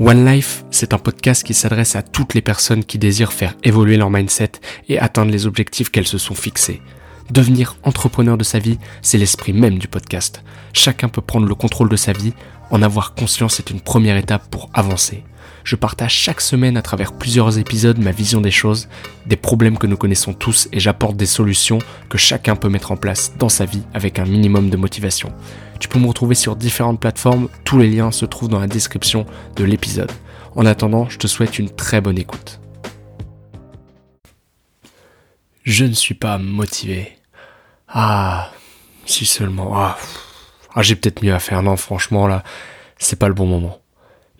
One Life, c'est un podcast qui s'adresse à toutes les personnes qui désirent faire évoluer leur mindset et atteindre les objectifs qu'elles se sont fixés. Devenir entrepreneur de sa vie, c'est l'esprit même du podcast. Chacun peut prendre le contrôle de sa vie, en avoir conscience est une première étape pour avancer. Je partage chaque semaine à travers plusieurs épisodes ma vision des choses, des problèmes que nous connaissons tous et j'apporte des solutions que chacun peut mettre en place dans sa vie avec un minimum de motivation. Tu peux me retrouver sur différentes plateformes, tous les liens se trouvent dans la description de l'épisode. En attendant, je te souhaite une très bonne écoute. Je ne suis pas motivé. Ah, si seulement. Ah, ah j'ai peut-être mieux à faire. Non, franchement, là, c'est pas le bon moment.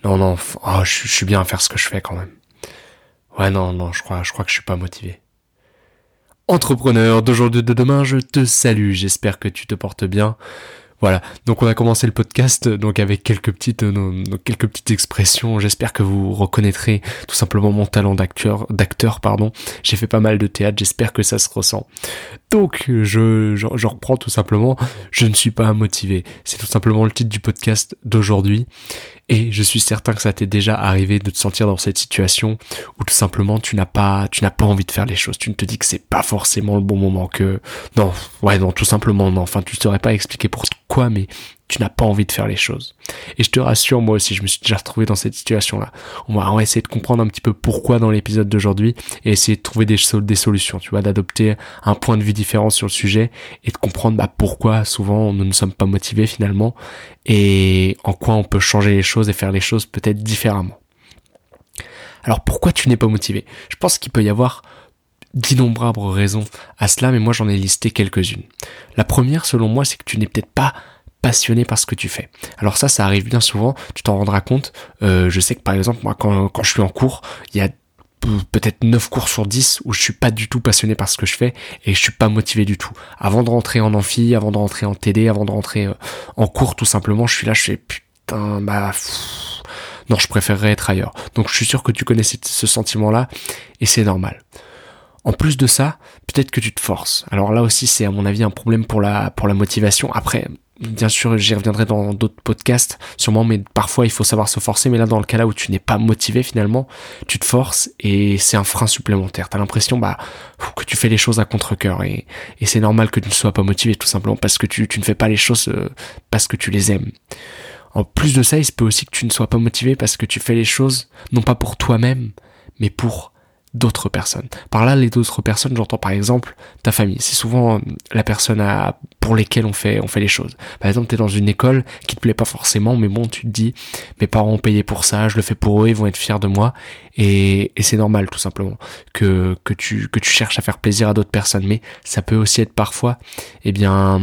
Non, non, ah, je, suis bien à faire ce que je fais quand même. Ouais, non, non, je crois, je crois que je suis pas motivé. Entrepreneur d'aujourd'hui de demain, je te salue. J'espère que tu te portes bien. Voilà, donc on a commencé le podcast donc avec quelques petites euh, quelques petites expressions. J'espère que vous reconnaîtrez tout simplement mon talent d'acteur d'acteur pardon. J'ai fait pas mal de théâtre, j'espère que ça se ressent. Donc je, je, je reprends tout simplement. Je ne suis pas motivé. C'est tout simplement le titre du podcast d'aujourd'hui. Et je suis certain que ça t'est déjà arrivé de te sentir dans cette situation où tout simplement tu n'as pas, tu n'as pas envie de faire les choses. Tu ne te dis que c'est pas forcément le bon moment, que non, ouais, non, tout simplement non. Enfin, tu ne saurais pas expliquer pourquoi, mais tu n'as pas envie de faire les choses. Et je te rassure, moi aussi, je me suis déjà retrouvé dans cette situation-là. On va, essayer de comprendre un petit peu pourquoi dans l'épisode d'aujourd'hui et essayer de trouver des, des solutions, tu vois, d'adopter un point de vue différent sur le sujet et de comprendre bah, pourquoi souvent nous ne sommes pas motivés finalement et en quoi on peut changer les choses et faire les choses peut-être différemment. Alors pourquoi tu n'es pas motivé? Je pense qu'il peut y avoir d'innombrables raisons à cela, mais moi j'en ai listé quelques-unes. La première, selon moi, c'est que tu n'es peut-être pas passionné par ce que tu fais. Alors ça, ça arrive bien souvent, tu t'en rendras compte. Euh, je sais que par exemple, moi, quand, quand je suis en cours, il y a peut-être 9 cours sur 10 où je suis pas du tout passionné par ce que je fais et je suis pas motivé du tout. Avant de rentrer en amphi, avant de rentrer en TD, avant de rentrer euh, en cours tout simplement, je suis là, je fais putain, bah... non, je préférerais être ailleurs. Donc je suis sûr que tu connais ce sentiment-là et c'est normal. En plus de ça, peut-être que tu te forces. Alors là aussi, c'est à mon avis un problème pour la pour la motivation. Après, bien sûr, j'y reviendrai dans d'autres podcasts, sûrement, mais parfois il faut savoir se forcer. Mais là, dans le cas là où tu n'es pas motivé finalement, tu te forces et c'est un frein supplémentaire. T'as l'impression bah que tu fais les choses à contre-cœur et, et c'est normal que tu ne sois pas motivé tout simplement parce que tu, tu ne fais pas les choses euh, parce que tu les aimes. En plus de ça, il se peut aussi que tu ne sois pas motivé parce que tu fais les choses non pas pour toi-même, mais pour d'autres personnes. Par là, les d'autres personnes, j'entends par exemple ta famille. C'est souvent euh, la personne à, pour lesquelles on fait, on fait les choses. Par exemple, tu es dans une école qui te plaît pas forcément, mais bon, tu te dis, mes parents ont payé pour ça, je le fais pour eux, ils vont être fiers de moi. Et, et c'est normal, tout simplement, que, que, tu, que tu cherches à faire plaisir à d'autres personnes. Mais ça peut aussi être parfois, eh bien,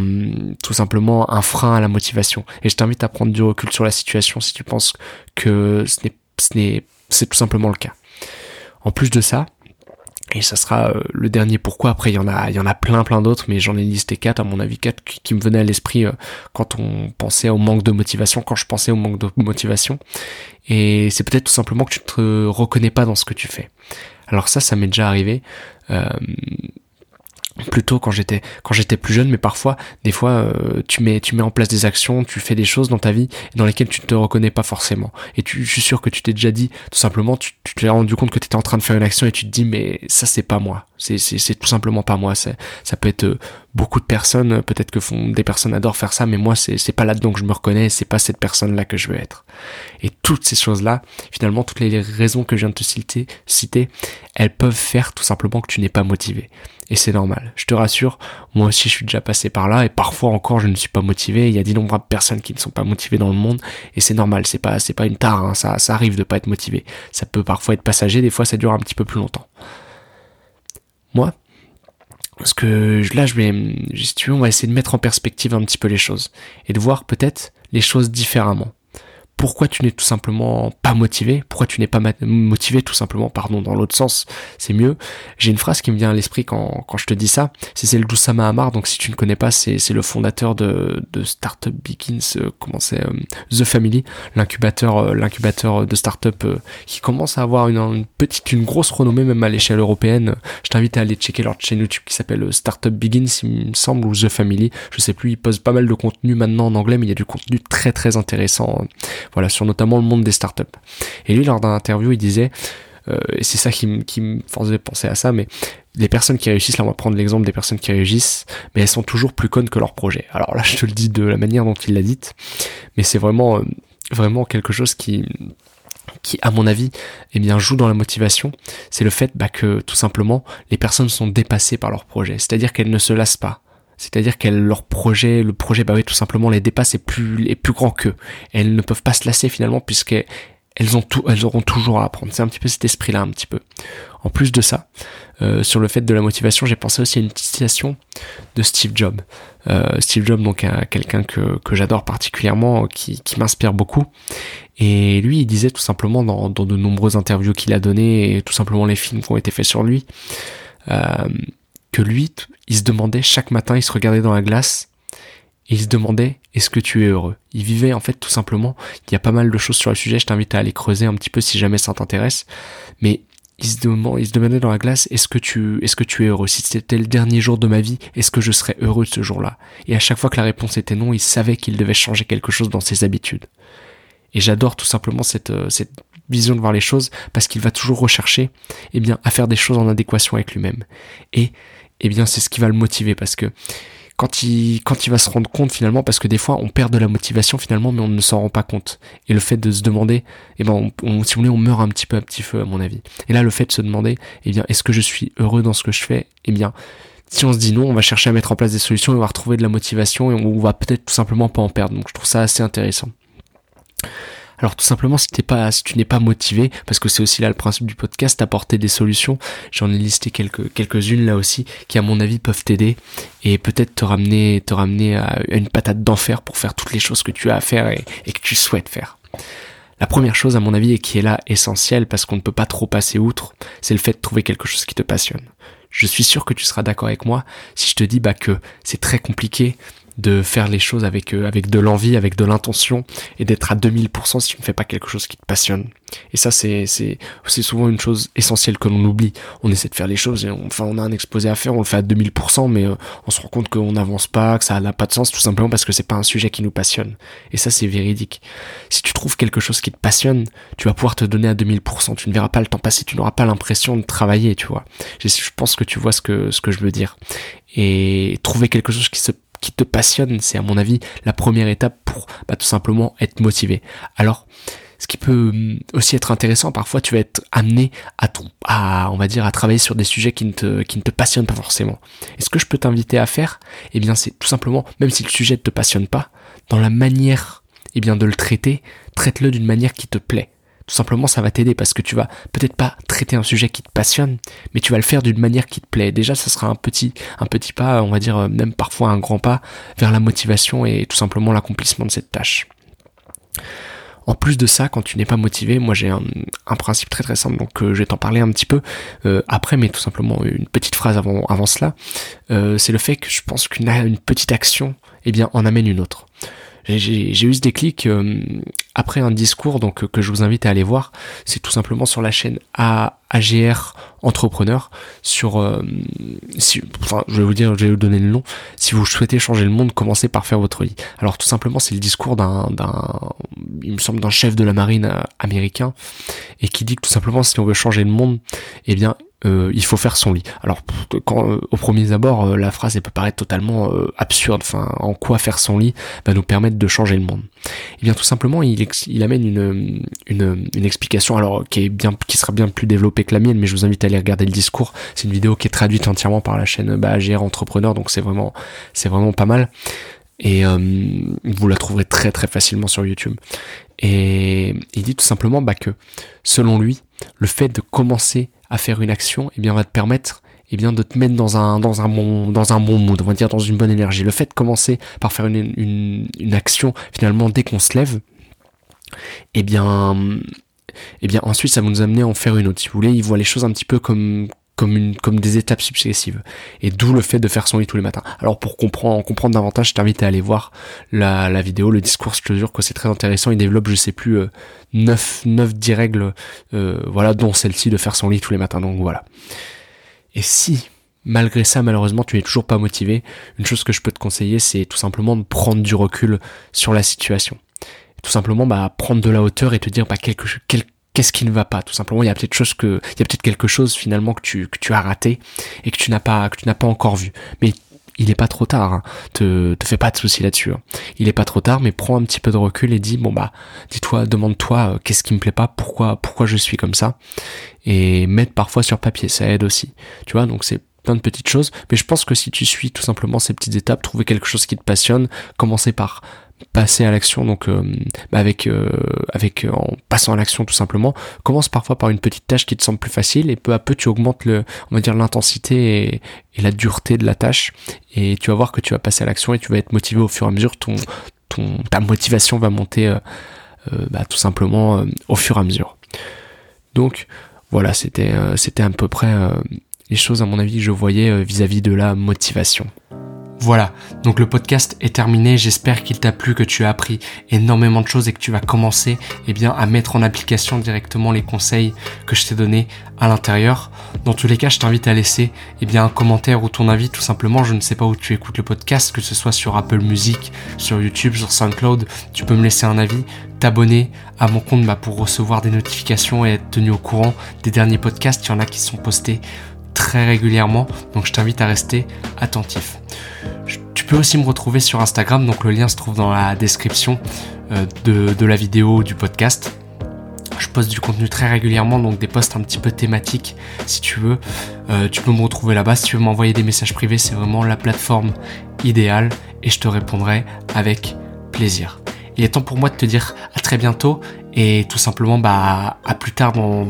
tout simplement un frein à la motivation. Et je t'invite à prendre du recul sur la situation si tu penses que ce n'est, ce n'est, c'est tout simplement le cas. En plus de ça, et ça sera euh, le dernier pourquoi. Après, il y en a, il y en a plein, plein d'autres, mais j'en ai listé quatre, à mon avis, quatre qui, me venaient à l'esprit euh, quand on pensait au manque de motivation, quand je pensais au manque de motivation. Et c'est peut-être tout simplement que tu te reconnais pas dans ce que tu fais. Alors ça, ça m'est déjà arrivé. Euh, plutôt quand j'étais quand j'étais plus jeune mais parfois des fois euh, tu mets tu mets en place des actions tu fais des choses dans ta vie dans lesquelles tu ne te reconnais pas forcément. Et tu, je suis sûr que tu t'es déjà dit tout simplement tu, tu t'es rendu compte que tu étais en train de faire une action et tu te dis mais ça c'est pas moi c'est tout simplement pas moi ça peut être euh, beaucoup de personnes peut-être que font des personnes adorent faire ça mais moi c'est pas là-dedans que je me reconnais c'est pas cette personne là que je veux être et toutes ces choses là finalement toutes les raisons que je viens de te citer citer elles peuvent faire tout simplement que tu n'es pas motivé et c'est normal. Je te rassure, moi aussi je suis déjà passé par là et parfois encore je ne suis pas motivé. Il y a d'innombrables personnes qui ne sont pas motivées dans le monde et c'est normal. C'est pas c'est pas une tare. Hein. Ça ça arrive de pas être motivé. Ça peut parfois être passager. Des fois ça dure un petit peu plus longtemps. Moi, parce que là je vais, si tu veux, on va essayer de mettre en perspective un petit peu les choses et de voir peut-être les choses différemment pourquoi tu n'es tout simplement pas motivé, pourquoi tu n'es pas motivé tout simplement, pardon, dans l'autre sens, c'est mieux. J'ai une phrase qui me vient à l'esprit quand, quand je te dis ça, c'est celle d'Oussama Hamar, donc si tu ne connais pas, c'est, c'est le fondateur de, de Startup Begins, euh, comment c'est, euh, The Family, l'incubateur, euh, l'incubateur de startup euh, qui commence à avoir une, une, petite, une grosse renommée même à l'échelle européenne. Je t'invite à aller checker leur chaîne YouTube qui s'appelle Startup Begins, il me semble, ou The Family, je sais plus, ils posent pas mal de contenu maintenant en anglais, mais il y a du contenu très très intéressant voilà, sur notamment le monde des startups. Et lui, lors d'un interview, il disait, euh, et c'est ça qui, me faisait penser à ça, mais les personnes qui réussissent, là on va prendre l'exemple des personnes qui réussissent, mais elles sont toujours plus connes que leur projet. Alors là, je te le dis de la manière dont il l'a dit, mais c'est vraiment, euh, vraiment quelque chose qui, qui, à mon avis, eh bien, joue dans la motivation, c'est le fait bah, que tout simplement les personnes sont dépassées par leur projet, c'est-à-dire qu'elles ne se lassent pas. C'est-à-dire qu'elles leur projet, le projet, bah oui, tout simplement les dépasse et plus, est plus grand qu'eux. Elles ne peuvent pas se lasser finalement puisqu'elles elles ont tout, elles auront toujours à apprendre. C'est un petit peu cet esprit-là, un petit peu. En plus de ça, euh, sur le fait de la motivation, j'ai pensé aussi à une citation de Steve Jobs. Euh, Steve Jobs, donc quelqu'un que, que j'adore particulièrement, qui, qui m'inspire beaucoup. Et lui, il disait tout simplement dans, dans de nombreuses interviews qu'il a données et tout simplement les films qui ont été faits sur lui, euh, que lui, il se demandait chaque matin, il se regardait dans la glace et il se demandait est-ce que tu es heureux? Il vivait en fait tout simplement, il y a pas mal de choses sur le sujet, je t'invite à aller creuser un petit peu si jamais ça t'intéresse, mais il se, demandait, dans la glace est-ce que tu est-ce que tu es heureux? Si c'était le dernier jour de ma vie, est-ce que je serais heureux ce jour-là? Et à chaque fois que la réponse était non, il savait qu'il devait changer quelque chose dans ses habitudes. Et j'adore tout simplement cette, euh, vision de voir les choses parce qu'il va toujours rechercher eh bien, à faire des choses en adéquation avec lui-même. Et eh bien, c'est ce qui va le motiver parce que quand il, quand il va se rendre compte finalement, parce que des fois on perd de la motivation finalement, mais on ne s'en rend pas compte. Et le fait de se demander, eh ben, on, on, si on on meurt un petit peu à petit feu à mon avis. Et là, le fait de se demander, eh bien, est-ce que je suis heureux dans ce que je fais? Eh bien, si on se dit non, on va chercher à mettre en place des solutions et on va retrouver de la motivation et on va peut-être tout simplement pas en perdre. Donc je trouve ça assez intéressant. Alors tout simplement, si, tu n'es pas motivé, parce que c'est aussi là le principe du podcast, apporter des solutions, j'en ai listé quelques, quelques-unes là aussi, qui à mon avis peuvent t'aider et peut-être te ramener, à une patate d'enfer pour faire toutes les choses que tu as à faire et, et que tu souhaites faire. La première chose à mon avis et qui est là essentielle parce qu'on ne peut pas trop passer outre, c'est le fait de trouver quelque chose qui te passionne. Je suis sûr que tu seras d'accord avec moi si je te dis bah que c'est très compliqué de faire les choses avec euh, avec de l'envie, avec de l'intention et d'être à 2000% si tu ne fais pas quelque chose qui te passionne. Et ça c'est c'est c'est souvent une chose essentielle que l'on oublie. On essaie de faire les choses et on, enfin on a un exposé à faire, on le fait à 2000% mais euh, on se rend compte qu'on n'avance pas, que ça n'a pas de sens tout simplement parce que c'est pas un sujet qui nous passionne. Et ça c'est véridique. Si tu trouves quelque chose qui te passionne, tu vas pouvoir te donner à 2000%, tu ne verras pas le temps passer, tu n'auras pas l'impression de travailler, tu vois. Je, je pense que tu vois ce que ce que je veux dire. Et trouver quelque chose qui se qui te passionne, c'est à mon avis la première étape pour bah, tout simplement être motivé. Alors, ce qui peut hum, aussi être intéressant, parfois tu vas être amené à, à on va dire, à travailler sur des sujets qui ne te, qui ne te passionnent pas forcément. Et ce que je peux t'inviter à faire, eh bien, c'est tout simplement, même si le sujet ne te passionne pas, dans la manière, eh bien, de le traiter, traite-le d'une manière qui te plaît. Tout simplement, ça va t'aider parce que tu vas peut-être pas traiter un sujet qui te passionne, mais tu vas le faire d'une manière qui te plaît. Déjà, ça sera un petit, un petit pas, on va dire euh, même parfois un grand pas vers la motivation et tout simplement l'accomplissement de cette tâche. En plus de ça, quand tu n'es pas motivé, moi j'ai un, principe très très simple, donc euh, je vais t'en parler un petit peu euh, après, mais tout simplement une petite phrase avant, avant cela. c'est le fait que je pense qu'une une petite action, eh bien, en amène une autre j'ai eu ce déclic euh, après un discours donc que je vous invite à aller voir. C'est tout simplement sur la chaîne A, AGR Entrepreneur. Sur, euh, si, enfin, je vais vous dire, je vais vous donner le nom. Si vous souhaitez changer le monde, commencez par faire votre lit. Alors tout simplement, c'est le discours d'un, il me semble d'un chef de la marine euh, américain et qui dit que tout simplement, si on veut changer le monde, eh bien, euh, il faut faire son lit. Alors, quand, euh, au premier abord, euh, la phrase peut paraître totalement absurde. Enfin, en quoi faire son lit va nous permettre de changer le monde eh bien, tout simplement, il, amène une, une, explication, alors qui est bien, qui sera bien plus développée que la mienne, mais je vous invite à aller regarder le discours. C'est une vidéo qui est traduite entièrement par la chaîne bah, Entrepreneur, donc c'est vraiment, c'est vraiment pas mal. Et vous la trouverez très très facilement sur YouTube. Et il dit tout simplement bah, que, selon lui, le fait de commencer à faire une action, eh bien, va te permettre eh bien, de te mettre dans un, dans un bon, dans un bon mood, on va dire dans une bonne énergie. Le fait de commencer par faire une, une, action, finalement, dès qu'on se lève, eh bien, eh bien, ensuite, ça va nous amener à en faire une autre. Si vous voulez, il voit les choses un petit peu comme, comme, une, comme des étapes successives. Et d'où le fait de faire son lit tous les matins. Alors pour comprendre, comprendre davantage, je t'invite à aller voir la, la vidéo, le discours, je te jure que c'est très intéressant. Il développe, je sais plus, euh, 9, 9 10 règles, euh, voilà, dont celle-ci de faire son lit tous les matins. Donc voilà. Et si, malgré ça, malheureusement, tu n'es toujours pas motivé, une chose que je peux te conseiller, c'est tout simplement de prendre du recul sur la situation tout simplement bah, prendre de la hauteur et te dire bah, quelque, qu'est-ce qui ne va pas tout simplement il y a peut-être chose il y a peut-être quelque chose finalement que tu que tu as raté et que tu n'as pas encore vu mais il est pas trop tard. Hein. Te, te fais pas de soucis là-dessus. Hein. Il est pas trop tard, mais prends un petit peu de recul et dis bon bah, dis-toi, demande-toi euh, qu'est-ce qui me plaît pas, pourquoi, pourquoi je suis comme ça, et mettre parfois sur papier, ça aide aussi. Tu vois, donc c'est plein de petites choses, mais je pense que si tu suis tout simplement ces petites étapes, trouver quelque chose qui te passionne, commencer par passer à l'action donc euh, bah avec euh, avec en passant à l'action tout simplement commence parfois par une petite tâche qui te semble plus facile et peu à peu tu augmentes l'intensité et, la dureté de la tâche. Et tu vas voir que tu vas passer à l'action et tu vas être motivé au fur et à mesure ton ta motivation va monter euh, bah, tout simplement au fur et à mesure. Donc voilà c'était c'était à peu près les choses à mon avis que je voyais vis à -vis de la motivation voilà, donc le podcast est terminé, j'espère qu'il t'a plu, que tu as appris énormément de choses et que tu vas commencer eh bien, à mettre en application directement les conseils que je t'ai donnés à l'intérieur. Dans tous les cas, je t'invite à laisser eh bien, un commentaire ou ton avis tout simplement. Je ne sais pas où tu écoutes le podcast, que ce soit sur Apple Music, sur YouTube, sur SoundCloud, tu peux me laisser un avis, t'abonner à mon compte bah, pour recevoir des notifications et être tenu au courant des derniers podcasts. Il y en a qui sont postés très régulièrement, donc je t'invite à rester attentif. Tu peux aussi me retrouver sur Instagram, donc le lien se trouve dans la description euh, de, la vidéo du podcast. Je poste du contenu très régulièrement, donc des posts un petit peu thématiques si tu veux. Euh, tu peux me retrouver là-bas. Si tu veux m'envoyer des messages privés, c'est vraiment la plateforme idéale et je te répondrai avec plaisir. Il est temps pour moi de te dire à très bientôt et tout simplement bah, à plus tard dans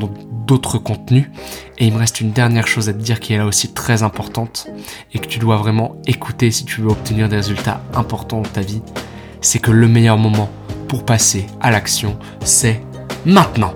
d'autres contenus. Et il me reste une dernière chose à te dire qui est là aussi très importante et que tu dois vraiment écouter si tu veux obtenir des résultats importants dans ta vie. C'est que le meilleur moment pour passer à l'action, c'est maintenant.